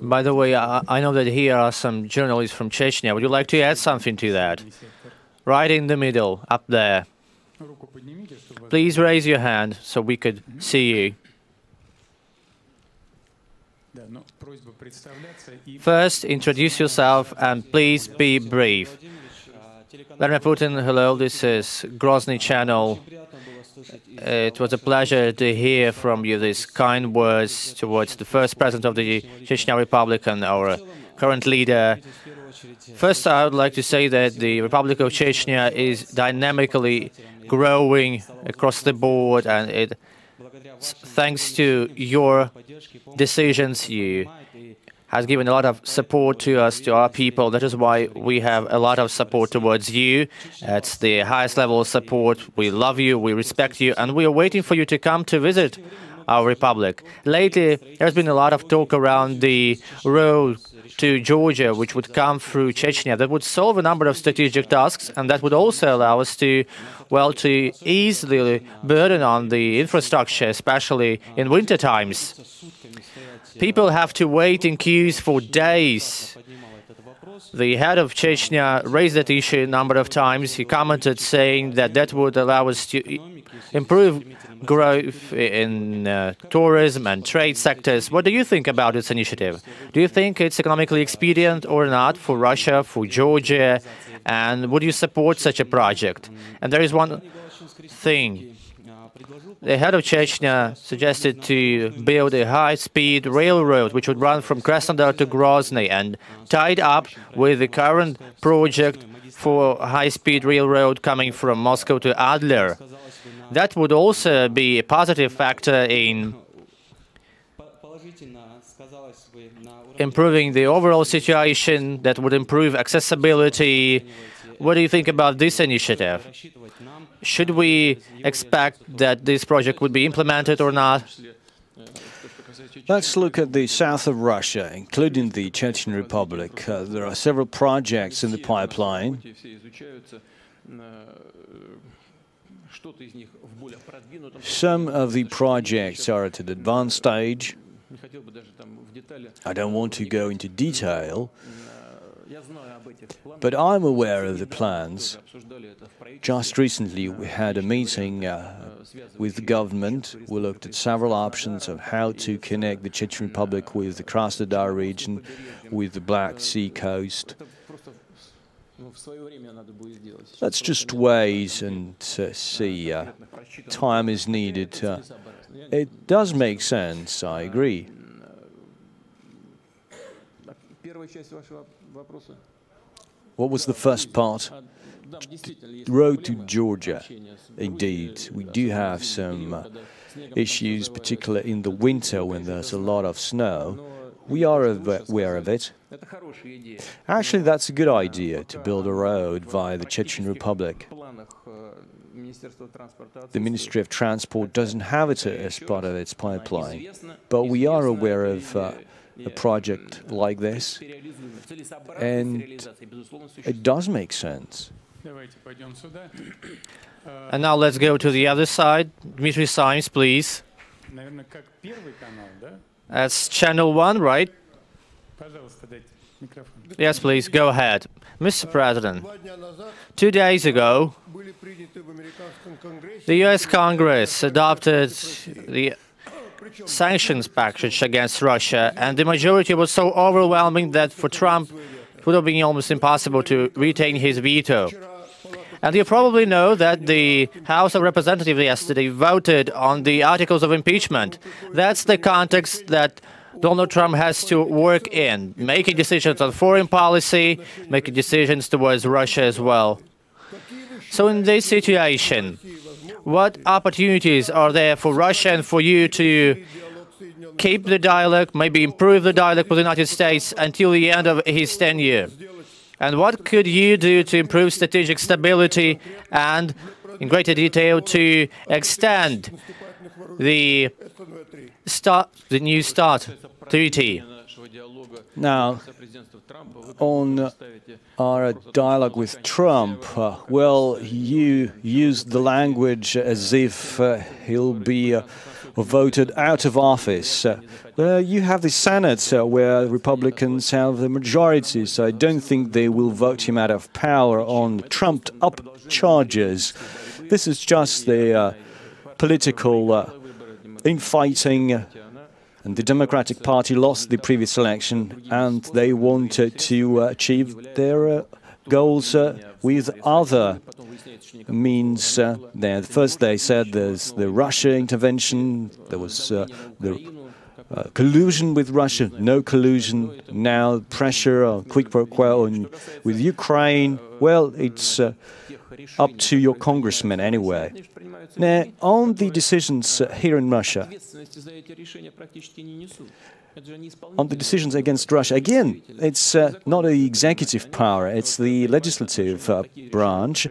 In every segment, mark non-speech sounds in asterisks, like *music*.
By the way, I, I know that here are some journalists from Chechnya. Would you like to add something to that? Right in the middle, up there. Please raise your hand so we could see you. First, introduce yourself and please be brief. Vladimir Putin, hello, this is Grozny channel. Uh, it was a pleasure to hear from you these kind words towards the first president of the Chechnya Republic and our current leader. First, I would like to say that the Republic of Chechnya is dynamically growing across the board, and it, thanks to your decisions, you has given a lot of support to us, to our people. That is why we have a lot of support towards you. It's the highest level of support. We love you, we respect you, and we are waiting for you to come to visit our republic. Lately, there's been a lot of talk around the road to Georgia, which would come through Chechnya, that would solve a number of strategic tasks, and that would also allow us to, well, to ease the burden on the infrastructure, especially in winter times. People have to wait in queues for days. The head of Chechnya raised that issue a number of times. He commented saying that that would allow us to improve growth in uh, tourism and trade sectors. What do you think about this initiative? Do you think it's economically expedient or not for Russia, for Georgia? And would you support such a project? And there is one thing. The head of Chechnya suggested to build a high-speed railroad which would run from Krasnodar to Grozny and tied up with the current project for high-speed railroad coming from Moscow to Adler. That would also be a positive factor in improving the overall situation, that would improve accessibility. What do you think about this initiative? Should we expect that this project would be implemented or not? Let's look at the south of Russia, including the Chechen Republic. Uh, there are several projects in the pipeline. Some of the projects are at an advanced stage. I don't want to go into detail, but I'm aware of the plans. Just recently, we had a meeting uh, with the government. We looked at several options of how to connect the Chechen Republic with the Krasnodar region, with the Black Sea coast. Let's just wait and uh, see. Uh, time is needed. Uh, it does make sense, I agree. What was the first part? Road to Georgia. Indeed, we do have some uh, issues, particularly in the winter when there's a lot of snow. We are aware of it. Actually, that's a good idea to build a road via the Chechen Republic. The Ministry of Transport doesn't have it as part of its pipeline, but we are aware of uh, a project like this, and it does make sense. *coughs* And now let's go to the other side. Dmitry Simes, please. That's channel one, right? Yes, please, go ahead. Mr. President, two days ago, the US Congress adopted the sanctions package against Russia, and the majority was so overwhelming that for Trump it would have been almost impossible to retain his veto. And you probably know that the House of Representatives yesterday voted on the articles of impeachment. That's the context that Donald Trump has to work in, making decisions on foreign policy, making decisions towards Russia as well. So, in this situation, what opportunities are there for Russia and for you to keep the dialogue, maybe improve the dialogue with the United States until the end of his tenure? And what could you do to improve strategic stability and, in greater detail, to extend the start, the new START treaty? Now, on our dialogue with Trump, uh, well, you used the language as if uh, he'll be uh, voted out of office. Well, you have the Senate uh, where Republicans have the majority, so I don't think they will vote him out of power on trumped up charges. This is just the uh, political uh, infighting. And the Democratic Party lost the previous election, and they wanted to uh, achieve their uh, goals uh, with other means. Uh, there. First, they said there's the Russia intervention, there was uh, the uh, collusion with Russia, no collusion. Now, pressure or quid pro quo with Ukraine. Well, it's up to your congressman anyway. Now, on the decisions uh, here in Russia, on the decisions against Russia, again, it's uh, not the executive power, it's the legislative uh, branch.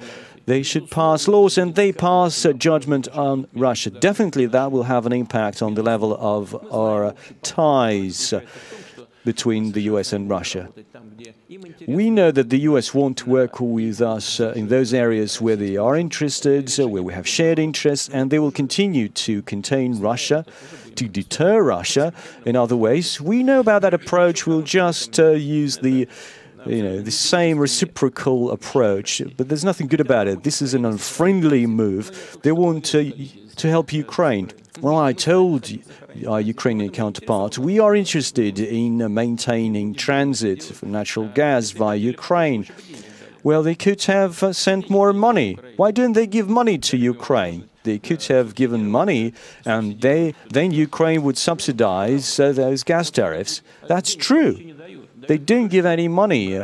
They should pass laws and they pass judgment on Russia. Definitely that will have an impact on the level of our ties between the US and Russia. We know that the US want to work with us uh, in those areas where they are interested, uh, where we have shared interests, and they will continue to contain Russia, to deter Russia in other ways. We know about that approach. We'll just uh, use the you know, the same reciprocal approach, but there's nothing good about it. This is an unfriendly move. They want to, to help Ukraine. Well, I told our Ukrainian counterpart we are interested in maintaining transit for natural gas via Ukraine. Well, they could have sent more money. Why didn't they give money to Ukraine? They could have given money, and they then Ukraine would subsidize uh, those gas tariffs. That's true. They don't give any money.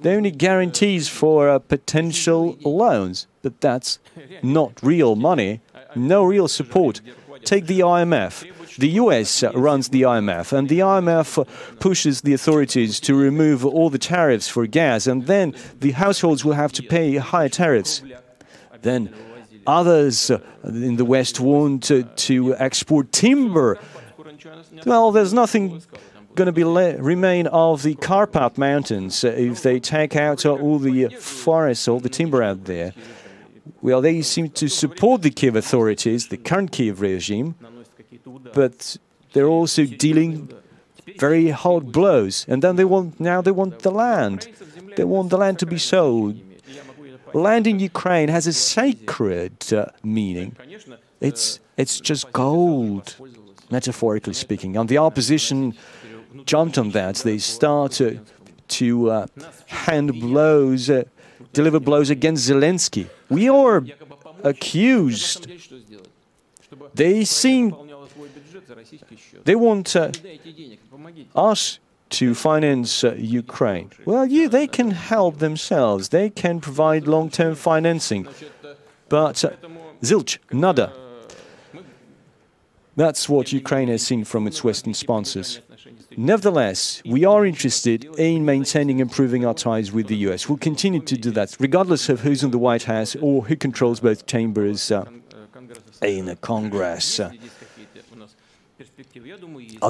They only guarantees for uh, potential loans, but that's not real money, no real support. Take the IMF. The US runs the IMF, and the IMF pushes the authorities to remove all the tariffs for gas, and then the households will have to pay higher tariffs. Then others in the West want to, to export timber. Well, there's nothing going to be remain of the Karpat Mountains if they take out all the forests, all the timber out there. Well, they seem to support the Kiev authorities, the current Kiev regime, but they're also dealing very hard blows. And then they want now they want the land. They want the land to be sold. Land in Ukraine has a sacred uh, meaning. It's it's just gold, metaphorically speaking. And the opposition jumped on that. They started to uh, hand blows, uh, deliver blows against Zelensky. We are accused. They seem they want uh, us to finance uh, Ukraine. Well, yeah, they can help themselves. They can provide long-term financing. But uh, zilch, nada. That's what Ukraine has seen from its Western sponsors. Nevertheless, we are interested in maintaining and improving our ties with the US. We'll continue to do that, regardless of who's in the White House or who controls both chambers uh, in the Congress. Are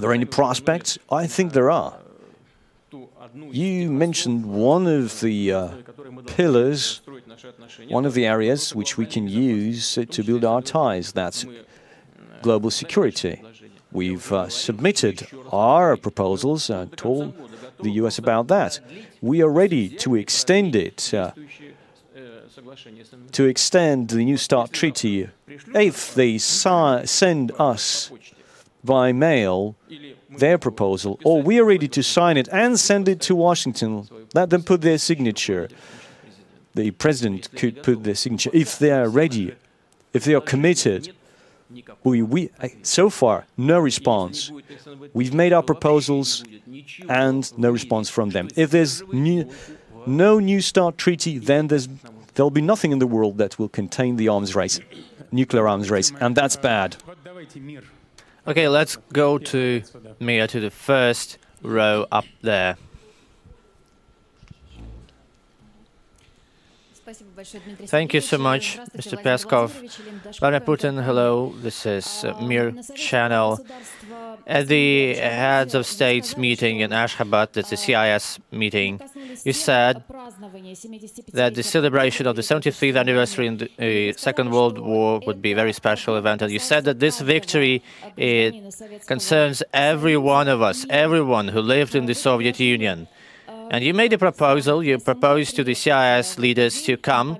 there any prospects? I think there are. You mentioned one of the uh, pillars, one of the areas which we can use to build our ties. That's global security. We've uh, submitted our proposals and told the US about that. We are ready to extend it, uh, to extend the New START treaty if they send us by mail their proposal, or we are ready to sign it and send it to Washington. Let them put their signature. The president could put their signature if they are ready, if they are committed. We, we, so far, no response. We've made our proposals and no response from them. If there's new, no New START treaty, then there's, there'll be nothing in the world that will contain the arms race, nuclear arms race, and that's bad. Okay, let's go to Mir, to the first row up there. Thank you so much, Mr. Peskov. Vladimir Putin, hello. This is uh, Mir channel. At the heads of states meeting in Ashgabat, that's the CIS meeting, you said that the celebration of the 75th anniversary in the uh, Second World War would be a very special event. And you said that this victory it concerns every one of us, everyone who lived in the Soviet Union. And you made a proposal, you proposed to the CIS leaders to come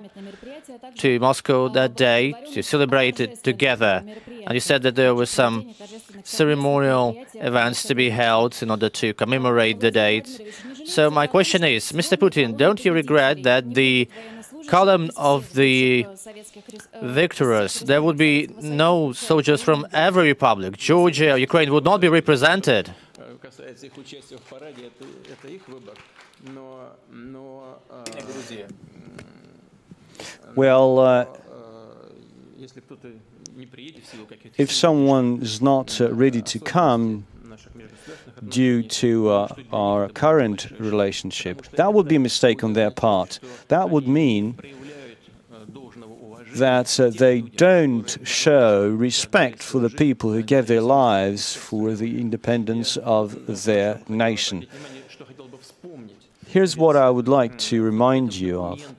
to Moscow that day to celebrate it together. And you said that there were some ceremonial events to be held in order to commemorate the date. So my question is, Mr. Putin, don't you regret that the column of the victors, there would be no soldiers from every republic. Georgia, Ukraine would not be represented. Well, uh, if someone is not uh, ready to come due to uh, our current relationship, that would be a mistake on their part. That would mean that uh, they don't show respect for the people who gave their lives for the independence of their nation. Here's what I would like to remind you of.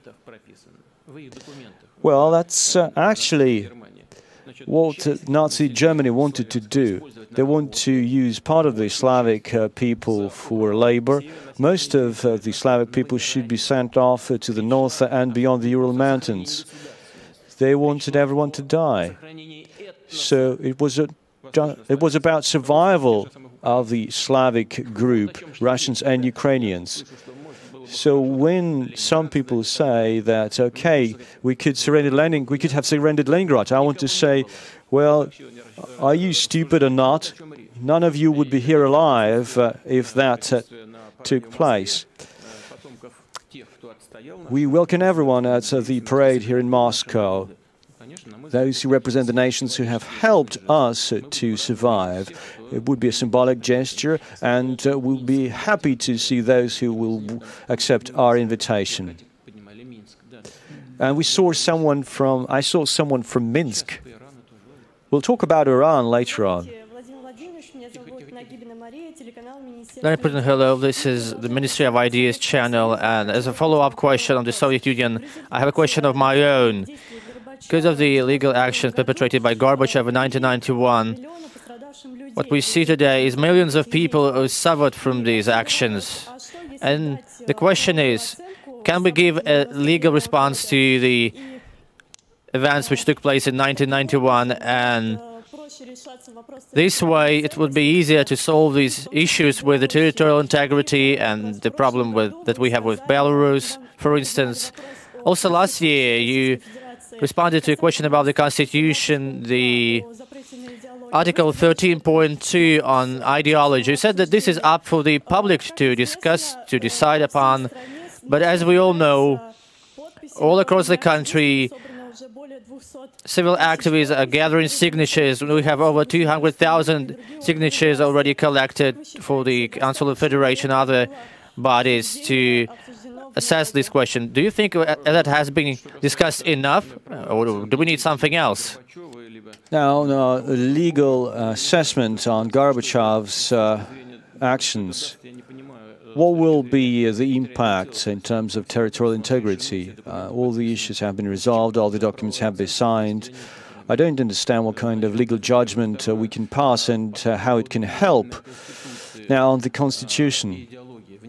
Well, that's uh, actually what uh, Nazi Germany wanted to do. They want to use part of the Slavic uh, people for labor. Most of uh, the Slavic people should be sent off uh, to the north and beyond the Ural Mountains. They wanted everyone to die. So it was a, it was about survival of the Slavic group, Russians and Ukrainians. So when some people say that, okay, we could surrender Lenin, we could have surrendered Leningrad, I want to say, well, are you stupid or not? None of you would be here alive uh, if that uh, took place. We welcome everyone at uh, the parade here in Moscow. Those who represent the nations who have helped us to survive. It would be a symbolic gesture, and uh, we'll be happy to see those who will accept our invitation. And we saw someone from, I saw someone from Minsk. We'll talk about Iran later on. Let me put in hello. This is the Ministry of Ideas channel, and as a follow-up question on the Soviet Union, I have a question of my own. Because of the illegal actions perpetrated by Gorbachev in 1991, what we see today is millions of people who suffered from these actions. And the question is, can we give a legal response to the events which took place in 1991 and this way, it would be easier to solve these issues with the territorial integrity and the problem with, that we have with Belarus, for instance. Also, last year, you responded to a question about the Constitution, the Article 13.2 on ideology. Said that this is up for the public to discuss, to decide upon. But as we all know, all across the country, civil activists are gathering signatures. We have over 200,000 signatures already collected for the Council of Federation, other bodies to assess this question. Do you think that has been discussed enough, or do we need something else? Now, no, legal assessment on Gorbachev's uh, actions what will be the impact in terms of territorial integrity? Uh, all the issues have been resolved, all the documents have been signed. I don't understand what kind of legal judgment uh, we can pass and uh, how it can help. Now, on the Constitution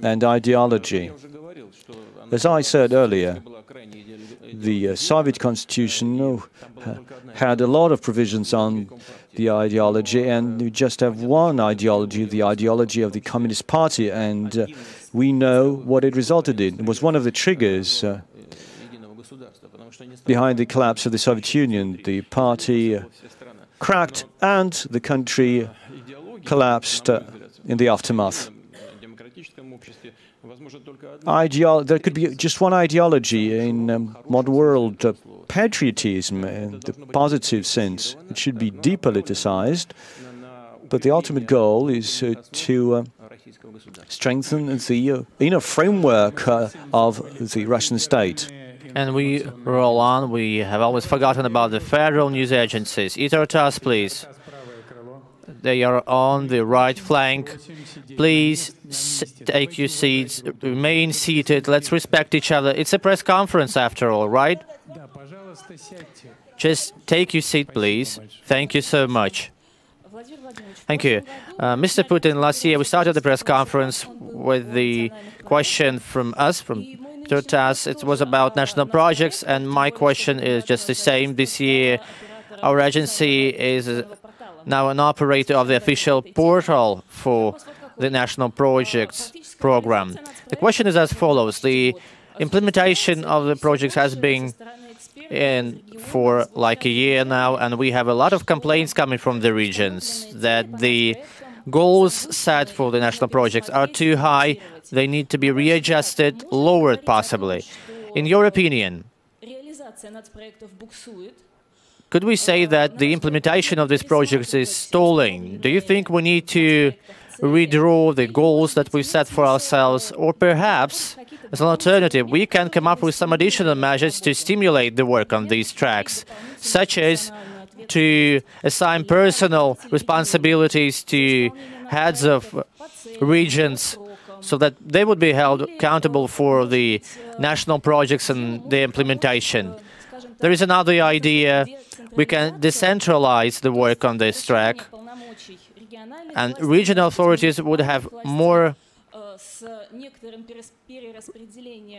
and ideology, as I said earlier, the uh, Soviet Constitution had a lot of provisions on the ideology, and we just have one ideology, the ideology of the Communist Party, and uh, we know what it resulted in. It was one of the triggers uh, behind the collapse of the Soviet Union. The party uh, cracked, and the country collapsed uh, in the aftermath. There could be just one ideology in um, modern world uh, patriotism in the positive sense. It should be depoliticized, but the ultimate goal is uh, to uh, strengthen the uh, inner framework uh, of the Russian state. And we roll on. We have always forgotten about the federal news agencies. ITAR-TASS, please. They are on the right flank. Please take your seats, remain seated. Let's respect each other. It's a press conference after all, right? Just take your seat, please. Thank you so much. Thank you. Uh, Mr. Putin, last year we started the press conference with the question from us, from Turtas. It was about national projects, and my question is just the same. This year, our agency is now an operator of the official portal for the national projects program. The question is as follows. The implementation of the projects has been in for like a year now, and we have a lot of complaints coming from the regions that the goals set for the national projects are too high, they need to be readjusted, lowered possibly. In your opinion, could we say that the implementation of these projects is stalling? Do you think we need to redraw the goals that we set for ourselves, or perhaps, as an alternative, we can come up with some additional measures to stimulate the work on these tracks, such as to assign personal responsibilities to heads of regions so that they would be held accountable for the national projects and their implementation. There is another idea. We can decentralize the work on this track, and regional authorities would have more uh,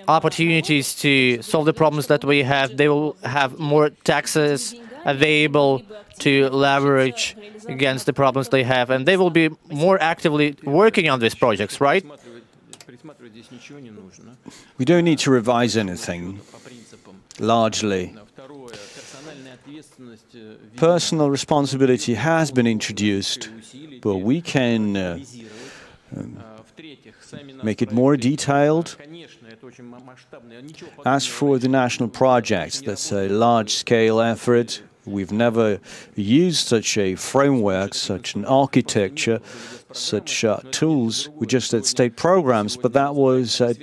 opportunities to solve the problems that we have. They will have more taxes available to leverage against the problems they have, and they will be more actively working on these projects, right? We don't need to revise anything, largely. Personal responsibility has been introduced, but we can uh, um, make it more detailed. As for the national projects, that's a large-scale effort. We've never used such a framework, such an architecture, such uh, tools. We just had state programs, but that was a,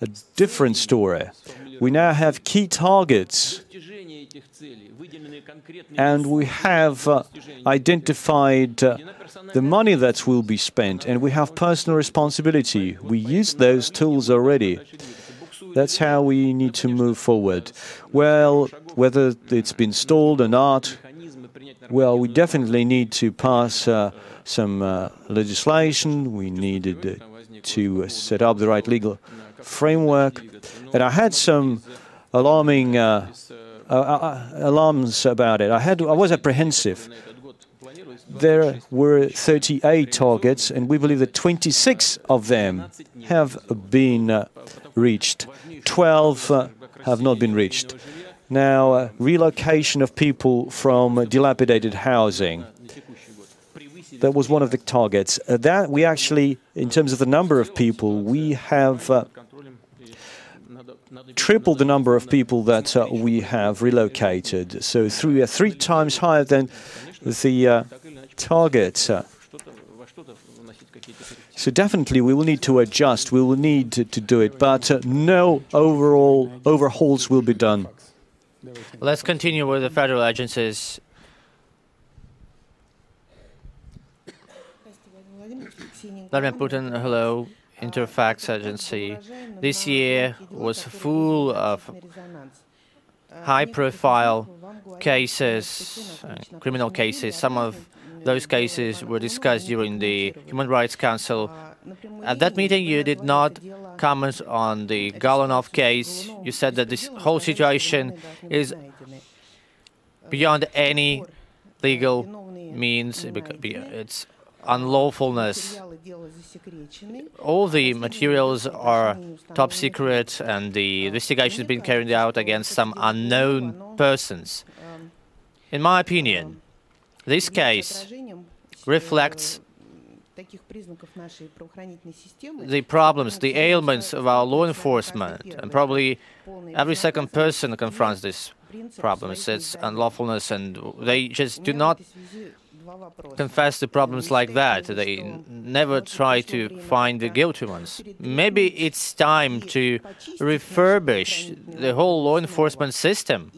a different story. We now have key targets and we have uh, identified uh, the money that will be spent, and we have personal responsibility. We use those tools already. That's how we need to move forward. Well, whether it's been stalled or not, well, we definitely need to pass uh, some uh, legislation. We needed uh, to set up the right legal framework. And I had some alarming uh, uh, uh, alarms about it. I had I was apprehensive. There were 38 targets, and we believe that 26 of them have been uh, reached. 12 uh, have not been reached. Now, uh, relocation of people from dilapidated housing. That was one of the targets. Uh, that we actually, in terms of the number of people, we have triple the number of people that uh, we have relocated. So three, uh, three times higher than the uh, target. So definitely we will need to adjust, we will need to, to do it, but uh, no overall overhauls will be done. Let's continue with the federal agencies. Vladimir Putin, hello. Interfax agency this year was full of high profile cases, uh, criminal cases. Some of those cases were discussed during the Human Rights Council. At that meeting, you did not comment on the Golunov case. You said that this whole situation is beyond any legal means. It's unlawfulness. All the materials are top secret, and the investigation has been carried out against some unknown persons. In my opinion, this case reflects the problems, the ailments of our law enforcement, and probably every second person confronts this problem. It's unlawfulness, and they just do not confess to problems like that. They never try to find the guilty ones. Maybe it's time to refurbish the whole law enforcement system,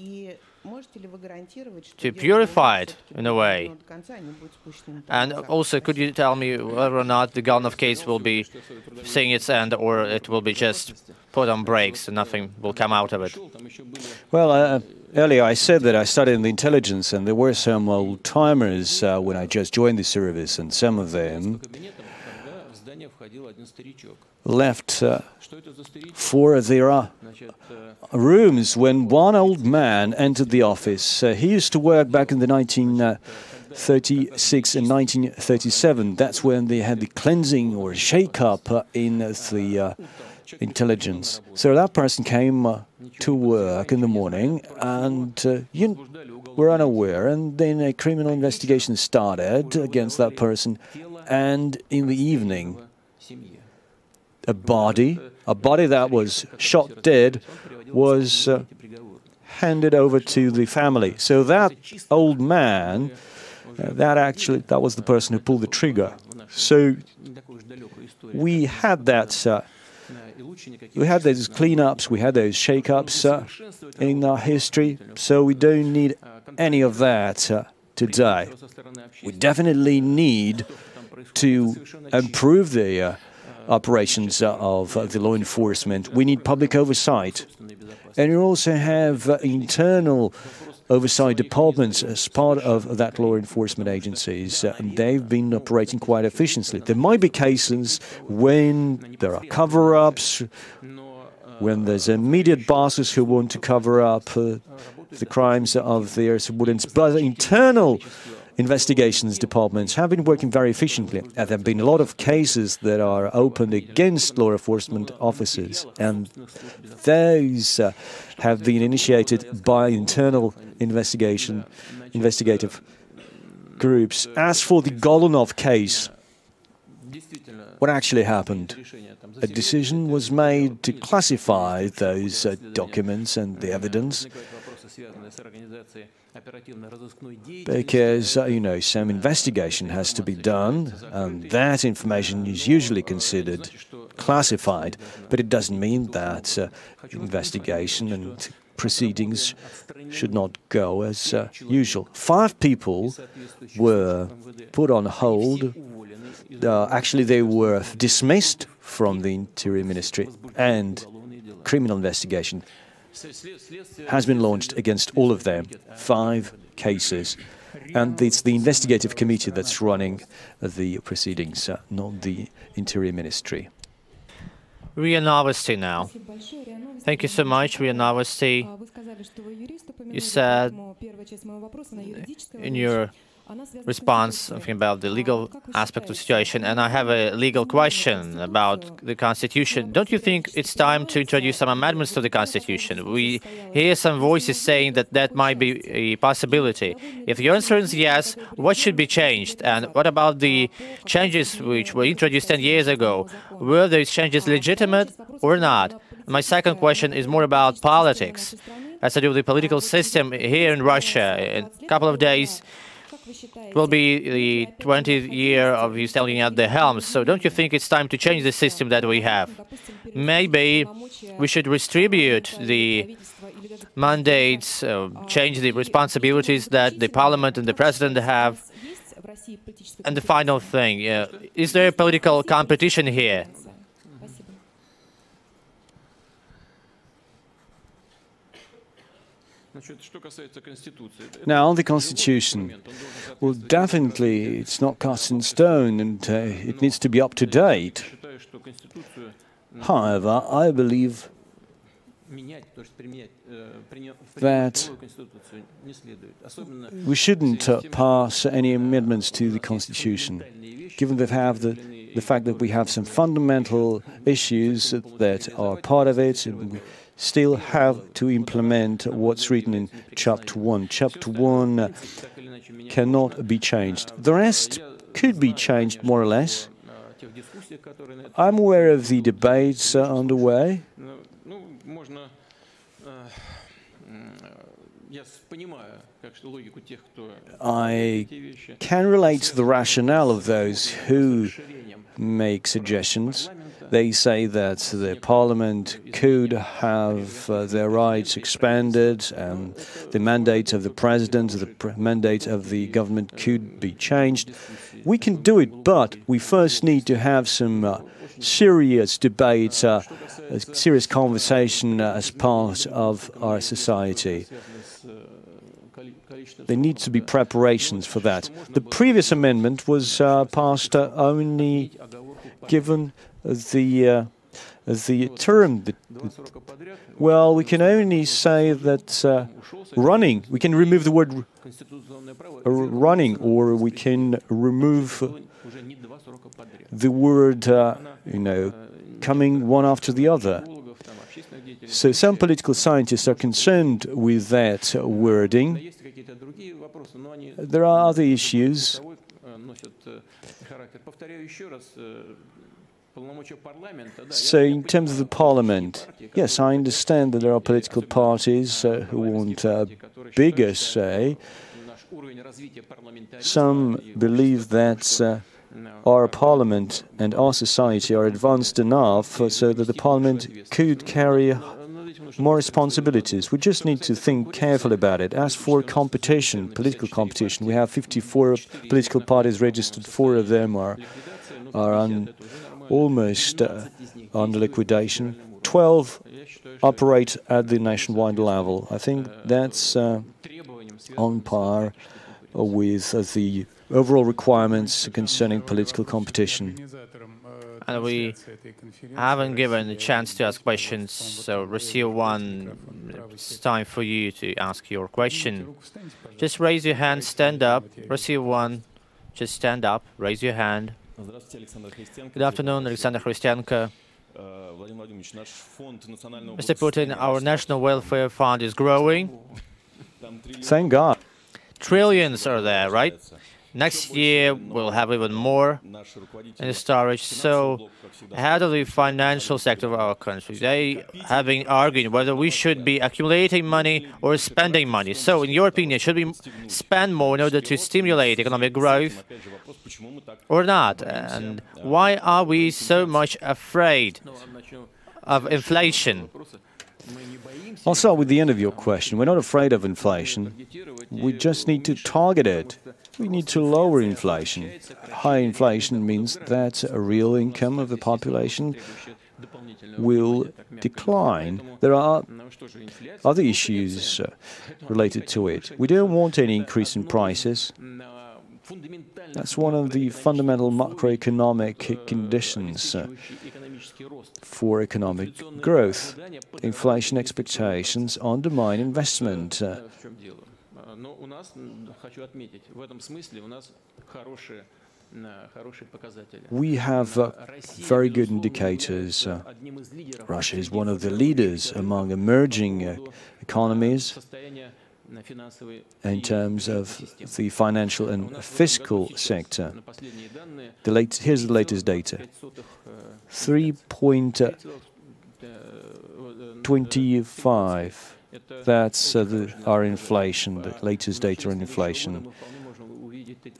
to purify it in a way. And also, could you tell me whether or not the Golunov case will be seeing its end, or it will be just put on brakes and nothing will come out of it? Well, uh, earlier I said that I studied in the intelligence, and there were some old timers uh, when I just joined the service, and some of them left uh, for their uh, rooms when one old man entered the office. Uh, he used to work back in the 1936 and 1937. That's when they had the cleansing or shake-up uh, in the uh, intelligence. So that person came to work in the morning and you were unaware, and then a criminal investigation started against that person. And in the evening, a body, a body that was shot dead, was uh, handed over to the family. So that old man, uh, that actually, that was the person who pulled the trigger. So we had that. Uh, we had those cleanups, we had those shake-ups uh, in our history, so we don't need any of that uh, today. We definitely need to improve the uh, operations of uh, the law enforcement. We need public oversight. And you also have uh, internal oversight departments as part of that law enforcement agencies, uh, and they've been operating quite efficiently. There might be cases when there are cover ups, when there's immediate bosses who want to cover up uh, the crimes of their subordinates, but internal investigations departments have been working very efficiently. And there have been a lot of cases that are opened against law enforcement officers, and those uh, have been initiated by internal investigation, investigative groups. As for the Golunov case, what actually happened? A decision was made to classify those uh, documents and the evidence because, uh, you know, some investigation has to be done, and that information is usually considered classified, but it doesn't mean that uh, investigation and proceedings should not go as uh, usual. Five people were put on hold. Uh, actually, they were dismissed from the Interior Ministry, and criminal investigation has been launched against all of them, five cases. And it's the investigative committee that's running the proceedings, uh, not the Interior Ministry. RIA Novosti now. Thank you so much, RIA Novosti. You said in your response about the legal aspect of the situation, and I have a legal question about the Constitution. Don't you think it's time to introduce some amendments to the Constitution? We hear some voices saying that that might be a possibility. If your answer is yes, what should be changed? And what about the changes which were introduced 10 years ago? Were those changes legitimate or not? My second question is more about politics, As to do the political system here in Russia. In a couple of days, will be the 20th year of you standing at the helm. So don't you think it's time to change the system that we have? Maybe we should distribute the mandates, uh, change the responsibilities that the parliament and the president have. And the final thing, uh, is there a political competition here? Now, on the Constitution, well, definitely it's not cast in stone and uh, it needs to be up to date. However, I believe that we shouldn't uh, pass any amendments to the Constitution, given that have the, the fact that we have some fundamental issues that are part of it. Still have to implement what's written in Chapter 1. Chapter 1 cannot be changed. The rest could be changed more or less. I'm aware of the debates uh, underway. I can relate to the rationale of those who make suggestions. They say that the parliament could have uh, their rights expanded, and the mandate of the president, the pr mandate of the government could be changed. We can do it, but we first need to have some uh, serious debate, uh, a serious conversation uh, as part of our society. There needs to be preparations for that. The previous amendment was uh, passed uh, only given the uh, the term. Well, we can only say that uh, running. We can remove the word running, or we can remove the word, uh, you know, coming one after the other. So some political scientists are concerned with that wording. There are other issues. So, in terms of the parliament, yes, I understand that there are political parties uh, who want a bigger say. Some believe that uh, our parliament and our society are advanced enough so that the parliament could carry more responsibilities. We just need to think carefully about it. As for competition, political competition, we have 54 political parties registered, four of them are, are on, almost uh, under liquidation. 12 operate at the nationwide level. I think that's uh, on par with uh, the overall requirements concerning political competition. And we haven't given a chance to ask questions, so Russia 1, it's time for you to ask your question. Just raise your hand, stand up. Russia 1, just stand up, raise your hand. Good afternoon, Alexander Khristianko. Mr. Putin, our national welfare fund is growing. Thank God. Trillions are there, right? Next year, we'll have even more in storage. So, head of the financial sector of our country, they have been arguing whether we should be accumulating money or spending money. So, in your opinion, should we spend more in order to stimulate economic growth or not? And why are we so much afraid of inflation? I'll start with the end of your question. We're not afraid of inflation. We just need to target it. We need to lower inflation. High inflation means that a real income of the population will decline. There are other issues uh, related to it. We don't want any increase in prices. That's one of the fundamental macroeconomic conditions uh, for economic growth. Inflation expectations undermine investment. Uh, we have uh, very good indicators. Uh, Russia is one of the leaders among emerging uh, economies in terms of the financial and fiscal sector. The late, here's the latest data. 3.25 that's uh, the, our inflation, the latest data on inflation.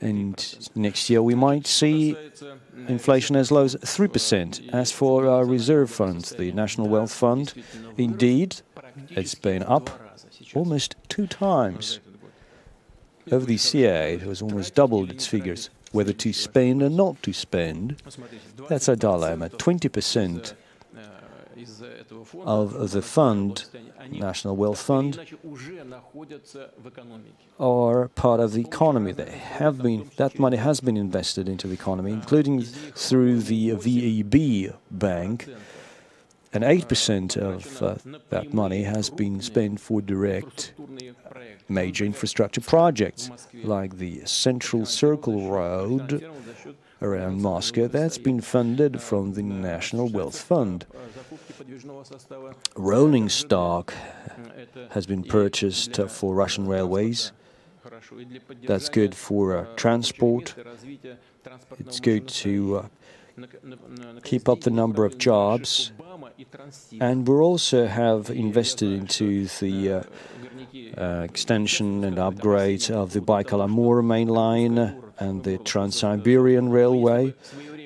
And next year we might see inflation as low as 3%. As for our reserve funds, the National Wealth Fund, indeed, it's been up almost two times. Over this year, it has almost doubled its figures. Whether to spend or not to spend, that's a dilemma. 20% of the fund, National Wealth Fund, are part of the economy. They have been that money has been invested into the economy, including through the VEB bank, and 8% of uh, that money has been spent for direct major infrastructure projects, like the Central Circle Road around Moscow. That's been funded from the National Wealth Fund. Rolling stock has been purchased for Russian railways. That's good for uh, transport. It's good to uh, keep up the number of jobs. And we also have invested into the uh, uh, extension and upgrade of the Baikal-Amur main line and the Trans-Siberian Railway.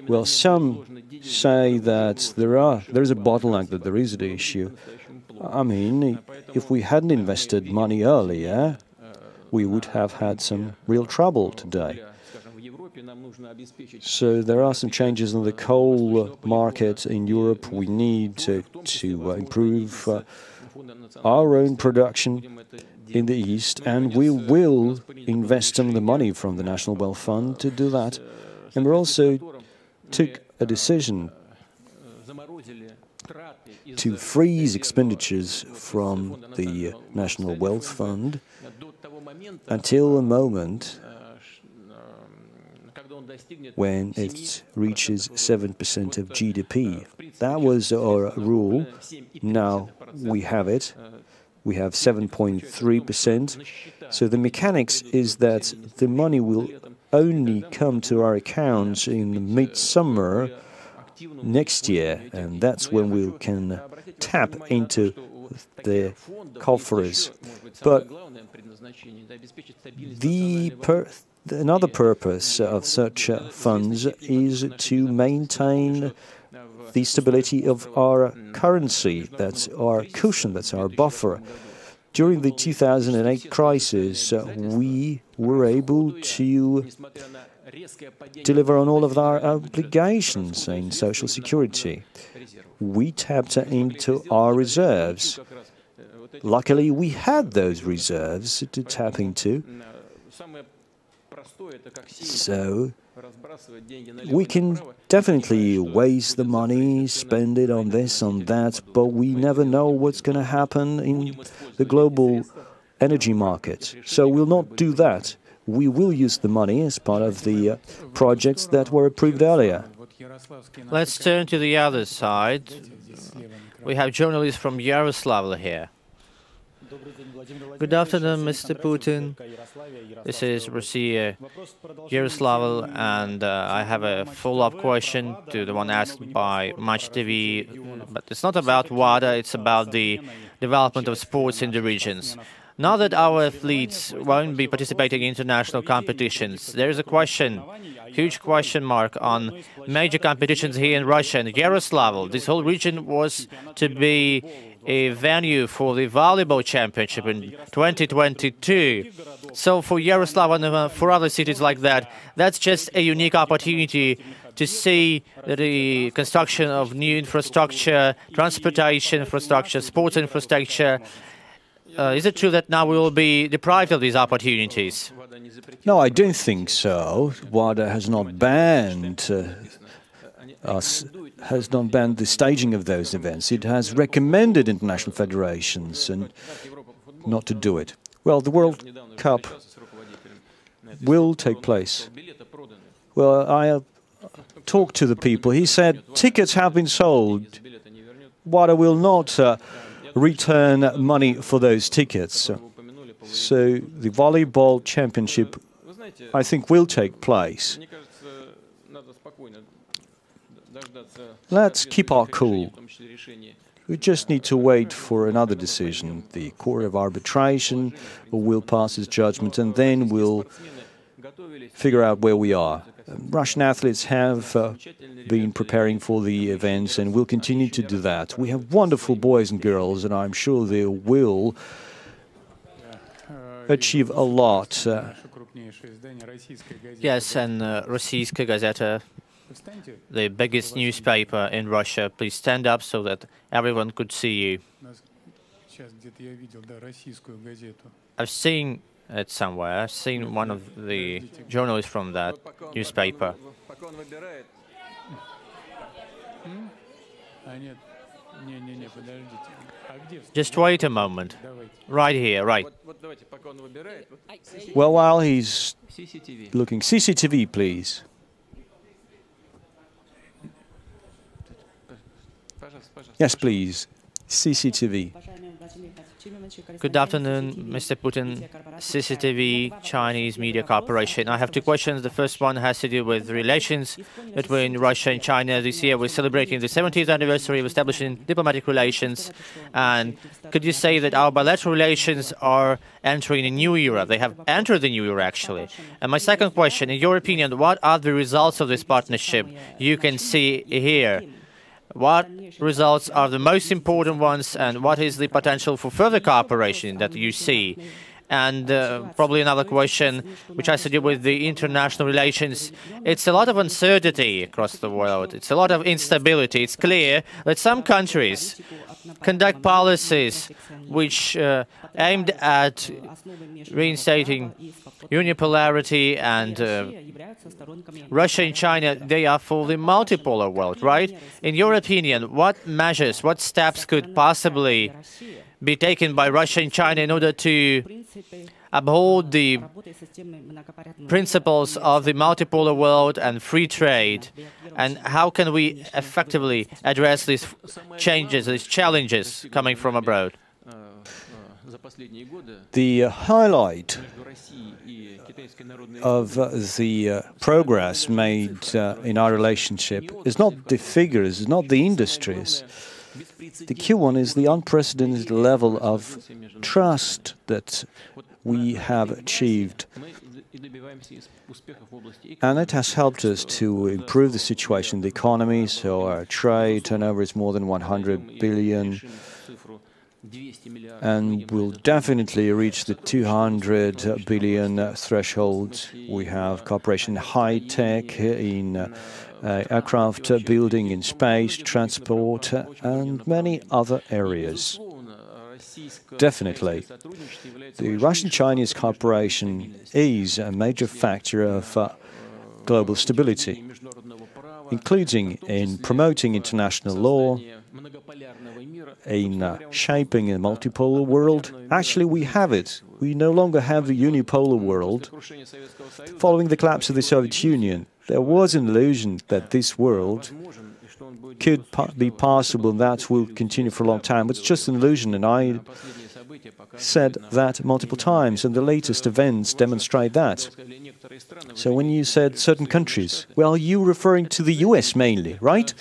Well, some say that there are there is a bottleneck, that there is an issue. I mean, if we hadn't invested money earlier, we would have had some real trouble today. So there are some changes in the coal market in Europe. We need to, to improve uh, our own production in the East, and we will invest some of the money from the National Wealth Fund to do that. And we're also took a decision to freeze expenditures from the National Wealth Fund until a moment when it reaches 7% of GDP. That was our rule. Now we have it. We have 7.3%. So the mechanics is that the money will only come to our accounts in midsummer next year, and that's when we can tap into the coffers. But the per another purpose of such funds is to maintain the stability of our currency. That's our cushion, that's our buffer. During the 2008 crisis, we were able to deliver on all of our obligations in social security. We tapped into our reserves. Luckily, we had those reserves to tap into. So we can definitely waste the money, spend it on this, on that, but we never know what's going to happen in the global energy market. So we'll not do that. We will use the money as part of the uh, projects that were approved earlier. Let's turn to the other side. We have journalists from Yaroslavl here. Good afternoon, Mr. Putin. This is Russia, Yaroslavl, and uh, I have a follow-up question to the one asked by Match TV. But it's not about WADA, it's about the development of sports in the regions. Now that our athletes won't be participating in international competitions, there is a question, huge question mark on major competitions here in Russia and Yaroslavl. This whole region was to be a venue for the volleyball championship in 2022. So for Yaroslavl and uh, for other cities like that, that's just a unique opportunity to see the construction of new infrastructure, transportation infrastructure, sports infrastructure. Uh, is it true that now we will be deprived of these opportunities? No, I don't think so. WADA has not banned uh, us has not banned the staging of those events. It has recommended international federations and not to do it. Well, the World Cup will take place. Well, I talked to the people. He said tickets have been sold. WADA will not uh, return money for those tickets. So the volleyball championship, I think, will take place. Let's keep our cool. We just need to wait for another decision. The Court of Arbitration will pass its judgment, and then we'll figure out where we are. Russian athletes have uh, been preparing for the events and will continue to do that. We have wonderful boys and girls, and I'm sure they will achieve a lot. Uh, yes, and uh, Rossiyskaya Gazeta the biggest newspaper in Russia. Please stand up so that everyone could see you. I've seen it somewhere. I've seen one of the journalists from that newspaper. Just wait a moment. Right here, right. Well, while he's looking, CCTV, please. Yes, please. CCTV. Good afternoon, Mr. Putin, CCTV, Chinese Media Corporation. I have two questions. The first one has to do with relations between Russia and China. This year we're celebrating the 70th anniversary of establishing diplomatic relations. And could you say that our bilateral relations are entering a new era? They have entered the new era, actually. And my second question, in your opinion, what are the results of this partnership you can see here? What results are the most important ones, and what is the potential for further cooperation that you see? And uh, probably another question, which has to do with the international relations. It's a lot of uncertainty across the world. It's a lot of instability. It's clear that some countries conduct policies which uh, aimed at reinstating unipolarity and uh, Russia and China, they are for the multipolar world, right? In your opinion, what measures, what steps could possibly be taken by Russia and China in order to uphold the principles of the multipolar world and free trade? And how can we effectively address these changes, these challenges coming from abroad? The highlight of the uh, progress made uh, in our relationship is not the figures, not the industries. The key one is the unprecedented level of trust that we have achieved. And it has helped us to improve the situation in the economy. So our trade turnover is more than 100 billion and will definitely reach the 200 billion threshold. We have cooperation high tech, in aircraft building, in space, transport, and many other areas. Definitely. The Russian Chinese cooperation is a major factor of uh, global stability, including in promoting international law, in uh, shaping a multipolar world. Actually, we have it. We no longer have a unipolar world. Following the collapse of the Soviet Union, there was an illusion that this world could be possible and that will continue for a long time. It's just an illusion, and I said that multiple times, and the latest events demonstrate that. So when you said certain countries, well, you referring to the US mainly, right?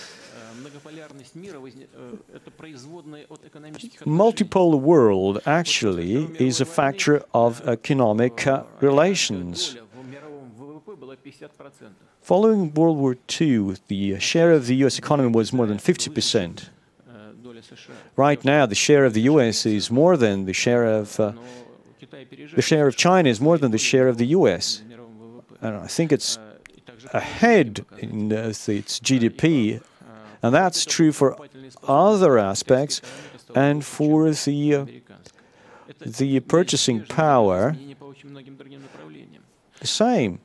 Multipolar world actually is a factor of economic uh, relations. Following World War II, the share of the US economy was more than 50%. Right now, the share of the US is more than the share of uh, the share of China is more than the share of the US. And I think it's ahead in uh, its GDP, and that's true for other aspects and for the uh, the purchasing power the same.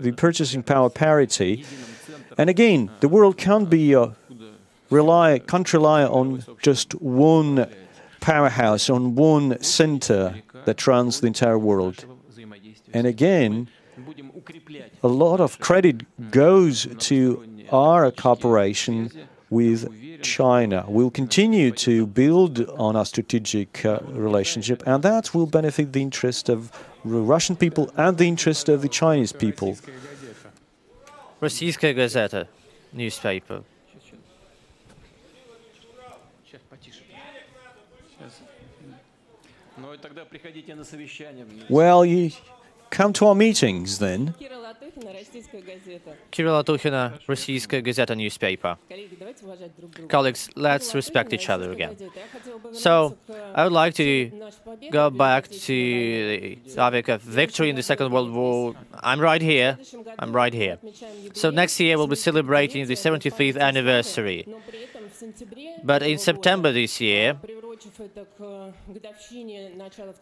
The purchasing power parity. And again, the world can't be uh, rely can't rely on just one powerhouse, on one center that runs the entire world. And again, a lot of credit goes to our cooperation with China. We'll continue to build on our strategic uh, relationship, and that will benefit the interest of the Russian people and the interest of the Chinese people. Российская газета, newspaper. Well, you come to our meetings then. Kirill Atukhina, Российская газета newspaper. Colleagues, let's respect each other again. So, I would like to go back to the topic of victory in the Second World War. I'm right here. I'm right here. So, next year we'll be celebrating the 75th anniversary. But in September this year,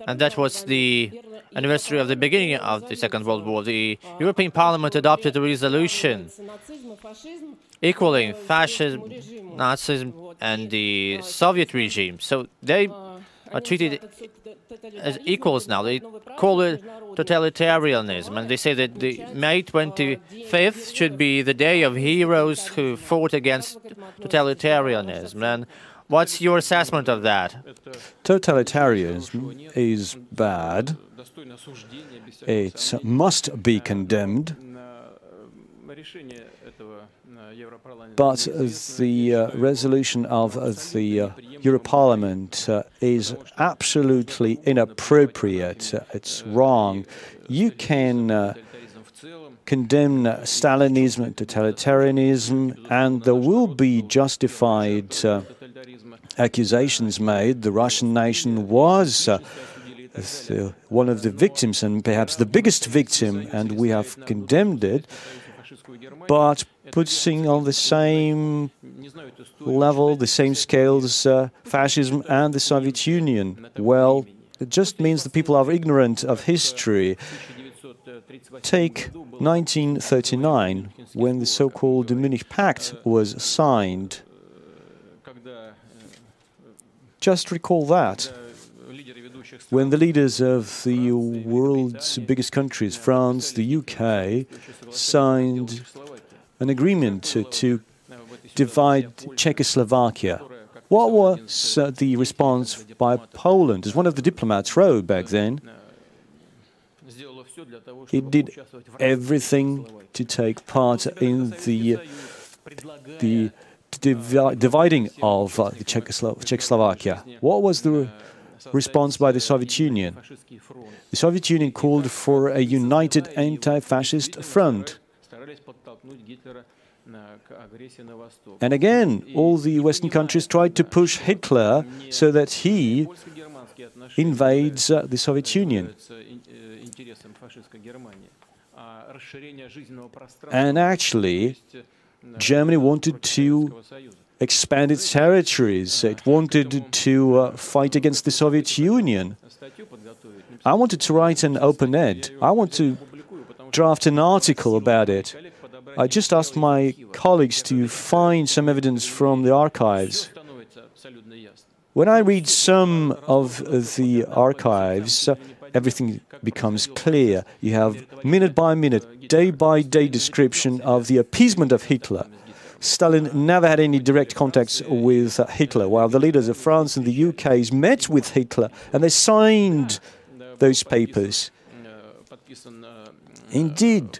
and that was the anniversary of the beginning of the Second World War. The European Parliament adopted a resolution equaling fascism, Nazism, and the Soviet regime. So they are treated as equals now. They call it totalitarianism, and they say that the May 25th should be the day of heroes who fought against totalitarianism. And what's your assessment of that? Totalitarianism is bad. It must be condemned. But the uh, resolution of uh, the uh, Europarlament uh, is absolutely inappropriate. It's wrong. You can uh, condemn Stalinism, and totalitarianism, and there will be justified uh, accusations made. The Russian nation was one of the victims and perhaps the biggest victim, and we have condemned it but putting on the same level, the same scales, uh, fascism and the Soviet Union. Well, it just means that people are ignorant of history. Take 1939, when the so-called Munich Pact was signed. Just recall that. When the leaders of the world's biggest countries, France, the UK, signed an agreement to, to divide Czechoslovakia. What was uh, the response by Poland? As one of the diplomats wrote back then, it did everything to take part in the the divi dividing of uh, Czechoslo Czechoslovakia. What was the response by the Soviet Union? The Soviet Union called for a united anti-fascist front. And again, all the Western countries tried to push Hitler so that he invades uh, the Soviet Union. And actually, Germany wanted to expand its territories. It wanted to uh, fight against the Soviet Union. I wanted to write an open ed. I want to draft an article about it. I just asked my colleagues to find some evidence from the archives. When I read some of the archives, everything becomes clear. You have minute by minute, day by day description of the appeasement of Hitler. Stalin never had any direct contacts with Hitler, while the leaders of France and the UK met with Hitler and they signed those papers. Indeed,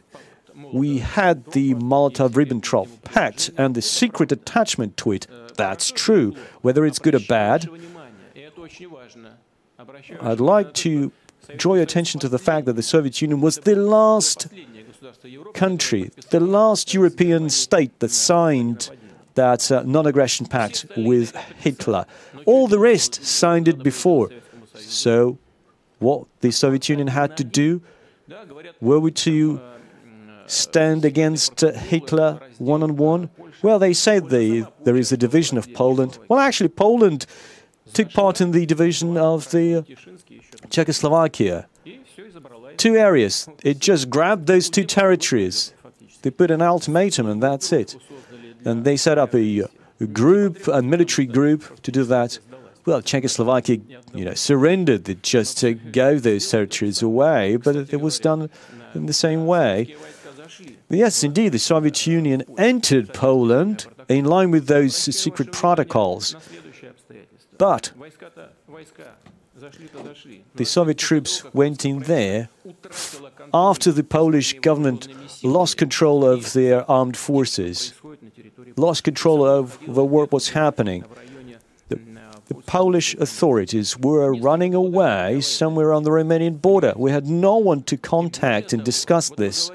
we had the Molotov-Ribbentrop Pact and the secret attachment to it. That's true. Whether it's good or bad, I'd like to draw your attention to the fact that the Soviet Union was the last country, the last European state that signed that uh, non-aggression pact with Hitler. All the rest signed it before. So what the Soviet Union had to do, were we to stand against uh, Hitler one-on-one? Well, they said they, there is a division of Poland. Well, actually, Poland took part in the division of the Czechoslovakia. Two areas. It just grabbed those two territories. They put an ultimatum, and that's it. And they set up a, a group, a military group, to do that. Well, Czechoslovakia, you know, surrendered just to go those territories away, but it was done in the same way. Yes, indeed, the Soviet Union entered Poland in line with those secret protocols. But the Soviet troops went in there after the Polish government lost control of their armed forces, lost control over what was happening. The, the Polish authorities were running away somewhere on the Romanian border. We had no one to contact and discuss this.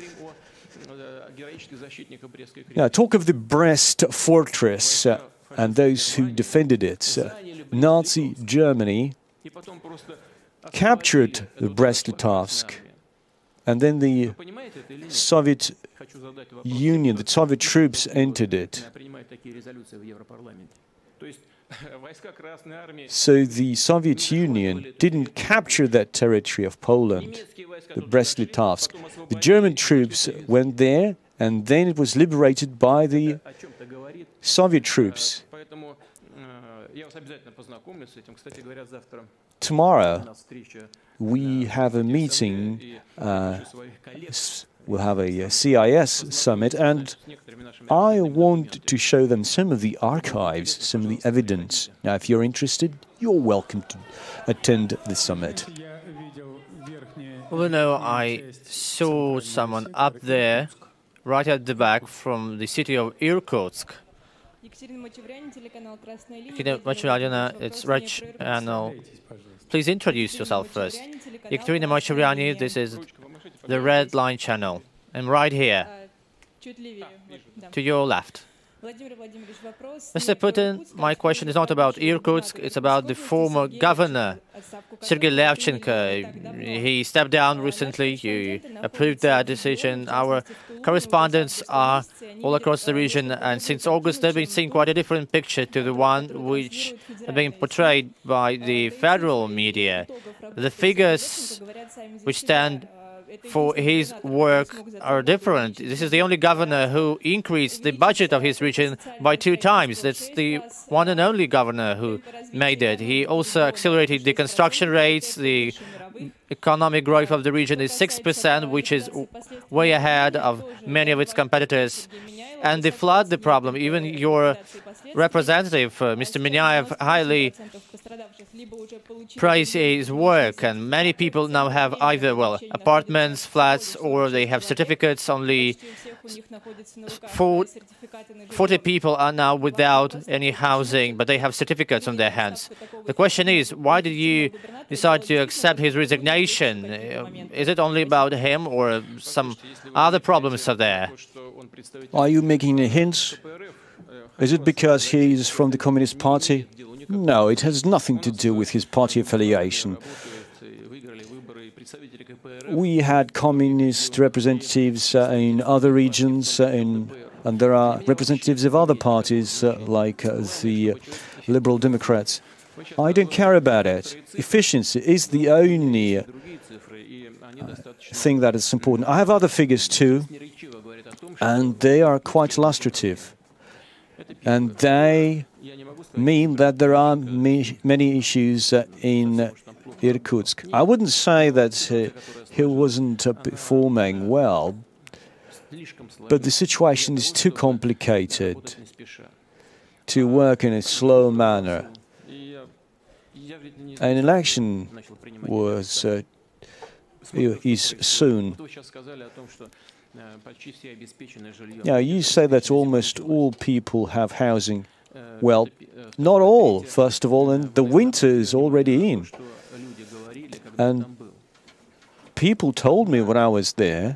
Yeah, talk of the Brest fortress uh, and those who defended it. Uh, Nazi Germany captured the Brest-Litovsk, and then the Soviet Union, the Soviet troops entered it. So the Soviet Union didn't capture that territory of Poland, the Brest-Litovsk. The German troops went there, and then it was liberated by the Soviet troops. Tomorrow, we have a meeting, uh, we'll have a uh, CIS summit, and I want to show them some of the archives, some of the evidence. Now, if you're interested, you're welcome to attend the summit. Well, no, I saw someone up there, right at the back, from the city of Irkutsk. Екатерина Мачевряне, телеканал «Красная линия». Екатерина Владимир Мачевряне, Владимирович, it's вопрос Rich мне про Channel. Представляйтесь, пожалуйста. Please introduce yourself first. Екатерina Machevriani, this is the Red Line channel. And right here, А, Чуть левее. вот, да. to your left. Mr. Putin, my question is not about Irkutsk, it's about the former governor, Sergei Levchenko. He stepped down recently, you approved that decision. Our correspondents are all across the region, and since August they've been seeing quite a different picture to the one which has been portrayed by the federal media. The figures which stand for his work are different. This is the only governor who increased the budget of his region by two times. That's the one and only governor who made it. He also accelerated the construction rates. The economic growth of the region is 6%, which is way ahead of many of its competitors. And the flood, the problem, even your representative, uh, Mr. Minyaev, highly praise his work, and many people now have either, well, apartments, flats, or they have certificates. Only four- 40 people are now without any housing, but they have certificates on their hands. The question is, why did you decide to accept his resignation? Uh, Is it only about him, or some other problems are there? Are you making a hint? Is it because he is from the Communist Party? No, it has nothing to do with his party affiliation. We had communist representatives uh, in other regions, uh, in, and there are representatives of other parties uh, like uh, the Liberal Democrats. I don't care about it. Efficiency is the only uh, thing that is important. I have other figures too, and they are quite illustrative. And they mean that there are ma- many issues uh, in Irkutsk. I wouldn't say that uh, he wasn't uh, performing well, but the situation is too complicated to work in a slow manner. An election was uh, is soon. Now, you say that almost all people have housing. Well, not all, first of all, and the winter is already in. And people told me when I was there,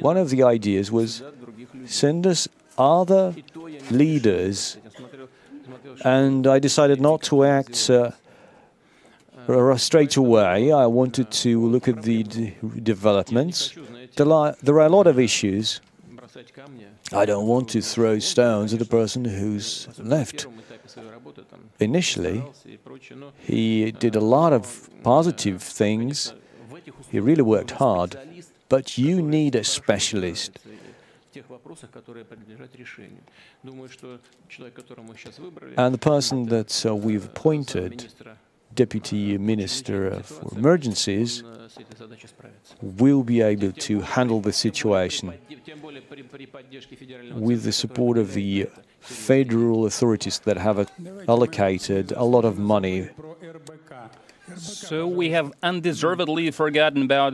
one of the ideas was send us other leaders, and I decided not to act uh, straight away. I wanted to look at the developments. There are a lot of issues. I don't want to throw stones at the person who's left. Initially, he did a lot of positive things. He really worked hard. But you need a specialist And the person that uh, we've appointed, Deputy Minister for Emergencies, will be able to handle the situation with the support of the federal authorities that have uh, allocated a lot of money. Про РБК. So we have undeservedly forgotten about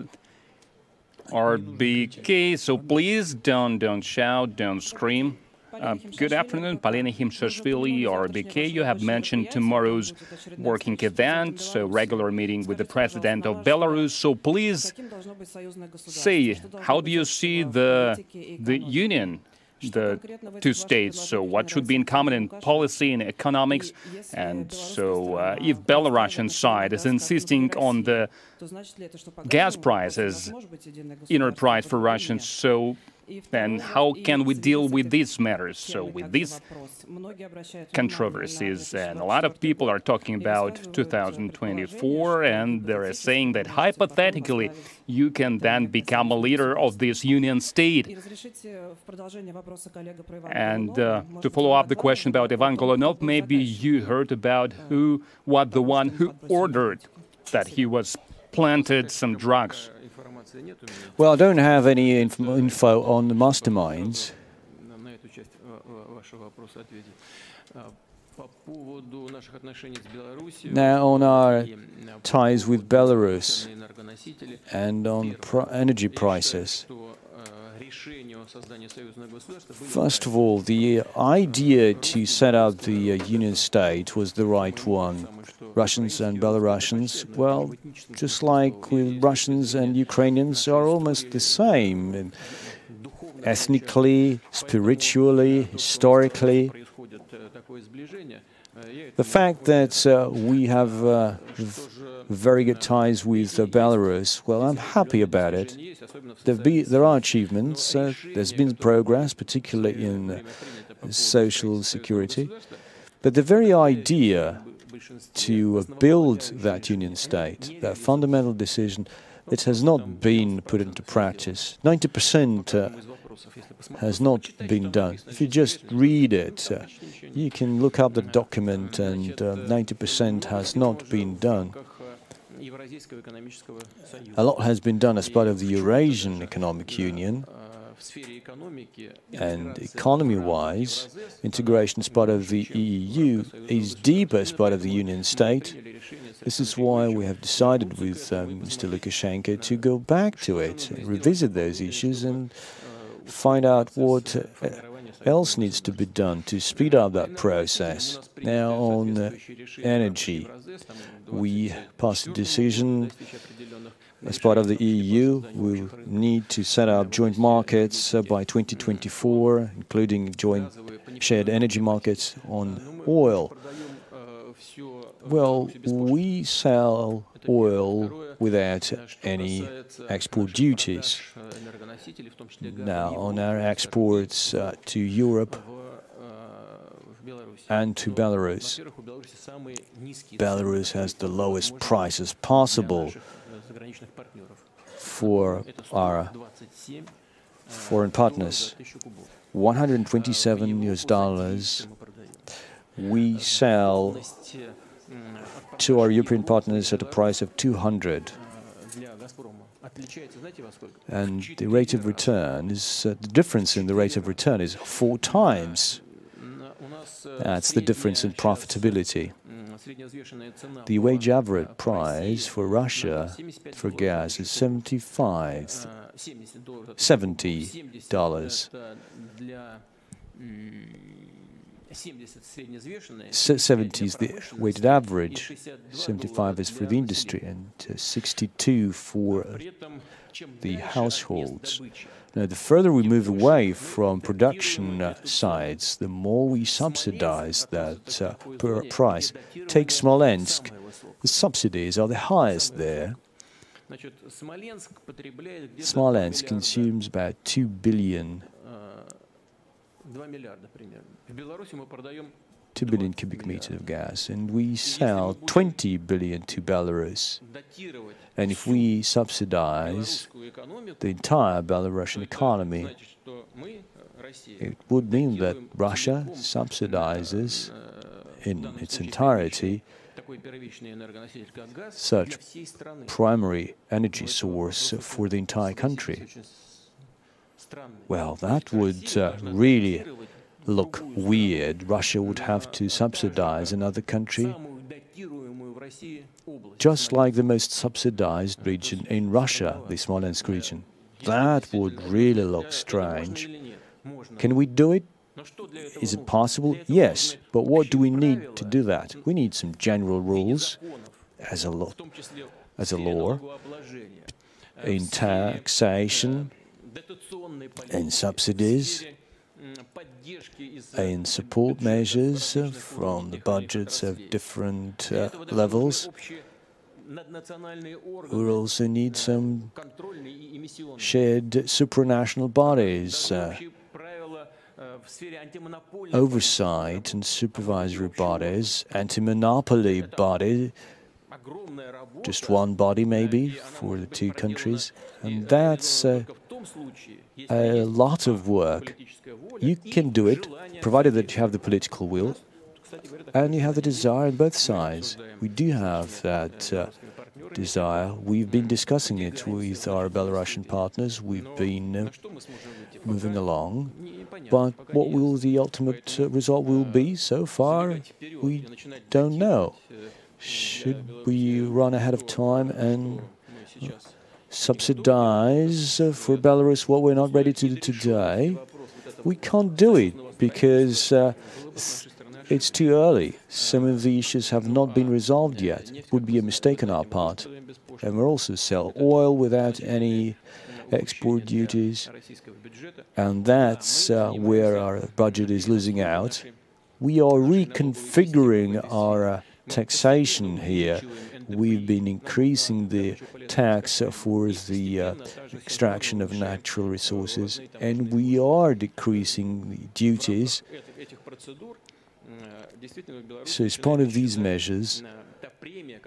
RBK. So please don't don't shout, don't scream. Uh, good afternoon, Polina Khimshiashvili, RBK. You have mentioned tomorrow's working event, so regular meeting with the president of Belarus. So please say, how do you see the the union, the two states? So what should be in common in policy and economics? And so, uh, if Belarusian side is insisting on the gas price as inner price for Russians, so And how can we deal with these matters? So, with these controversies, and a lot of people are talking about 2024, and they're saying that hypothetically you can then become a leader of this union state. And uh, to follow up the question about Ivan Golunov, maybe you heard about who was the one who ordered that he was planted some drugs. Well, I don't have any info on the masterminds. Now, on our ties with Belarus and on pr energy prices, First of all, the idea to set up the uh, Union State was the right one. Russians and Belarusians, well, just like with Russians and Ukrainians, are almost the same ethnically, spiritually, historically. The fact that uh, we have uh, very good ties with Belarus. Well, I'm happy about it. Be, there are achievements, uh, there's been progress, particularly in uh, social security. But the very idea to build that union state, that fundamental decision, it has not been put into practice. 90% uh, has not been done. If you just read it, uh, you can look up the document and uh, 90% has not been done. A lot has been done as part of the Eurasian Economic Union, and economy-wise, integration as part of the EU is deeper as part of the Union state. This is why we have decided with um, Mr. Lukashenko to go back to it, revisit those issues and find out what uh, else needs to be done to speed up that process. Now, on energy, we passed a decision as part of the EU, we'll need to set up joint markets uh, by 2024, including joint shared energy markets on oil. Well, we sell oil without any export duties. Now, on our exports uh, to Europe and to Belarus, Belarus has the lowest prices possible for our foreign partners. 127 US dollars we sell to our European partners at a price of 200. And the rate of return is uh, the difference in the rate of return is four times. That's the difference in profitability. The wage average price for Russia for gas is 75, 70 dollars. Se- 70 is the weighted average, 75 is for the industry, and uh, 62 for the households. Now, the further we move away from production uh, sides, the more we subsidize that uh, per price. Take Smolensk. The subsidies are the highest there. Smolensk consumes about 2 billion, 2 billion cubic meters of gas, and we sell 20 billion to Belarus. And if we subsidize the entire Belarusian economy, it would mean that Russia subsidizes in its entirety such primary energy source for the entire country. Well, that would uh, really look weird. Russia would have to subsidize another country, just like the most subsidized region in Russia, the Smolensk region. That would really look strange. Can we do it? Is it possible? Yes. But what do we need to do that? We need some general rules as a law, as a law in taxation, in subsidies, in support measures from the budgets of different uh, levels. We also need some shared supranational bodies, uh, oversight and supervisory bodies, anti-monopoly body, just one body maybe for the two countries, and that's uh, a lot of work. You can do it, provided that you have the political will and you have the desire on both sides. We do have that uh, desire. We've been discussing it with our Belarusian partners. We've been uh, moving along. But what will the ultimate uh, result will be so far, we don't know. Should we run ahead of time and subsidize uh, for Belarus what we're not ready to do today. We can't do it because uh, it's too early. Some of the issues have not been resolved yet. It Would be a mistake on our part. And we also sell oil without any export duties. And that's uh, where our budget is losing out. We are reconfiguring our uh, taxation here we've been increasing the tax for the uh, extraction of natural resources, and we are decreasing the duties. So, as part of these measures,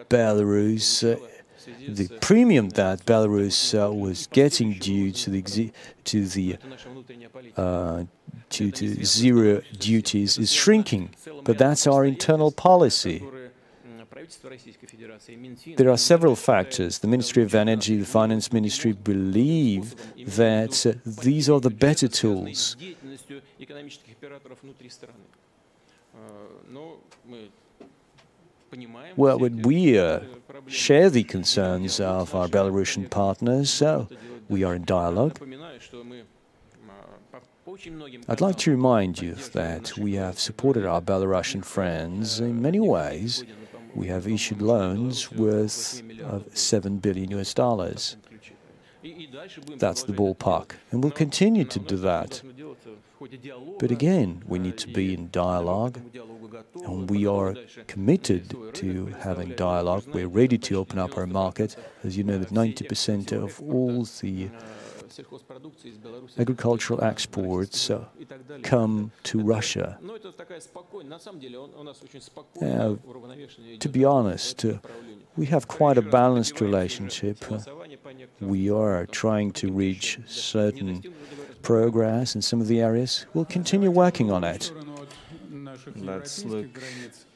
Belarus, uh, the premium that Belarus uh, was getting due to the to the uh, due to zero duties is shrinking, but that's our internal policy. There are several factors. The Ministry of Energy, the Finance Ministry believe that uh, these are the better tools. Well, we uh, share the concerns of our Belarusian partners, so we are in dialogue. I'd like to remind you that we have supported our Belarusian friends in many ways we have issued loans worth of 7 billion US dollars. That's the ballpark, and we'll continue to do that. But again, we need to be in dialogue, and we are committed to having dialogue. We're ready to open up our market. As you know, that 90% of all the agricultural exports uh, come to Russia. Uh, to be honest, uh, we have quite a balanced relationship. Uh, we are trying to reach certain progress in some of the areas. We'll continue working on it. Let's look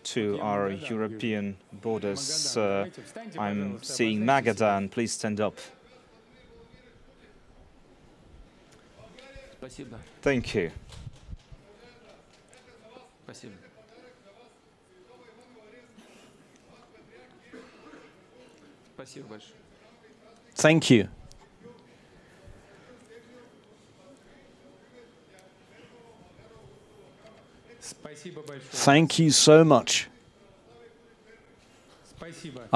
to our European borders. Uh, I'm seeing Magadan. Please stand up. Спасибо. Thank you. Спасибо. Спасибо большое. Thank you. Спасибо большое. Thank you so much. Спасибо.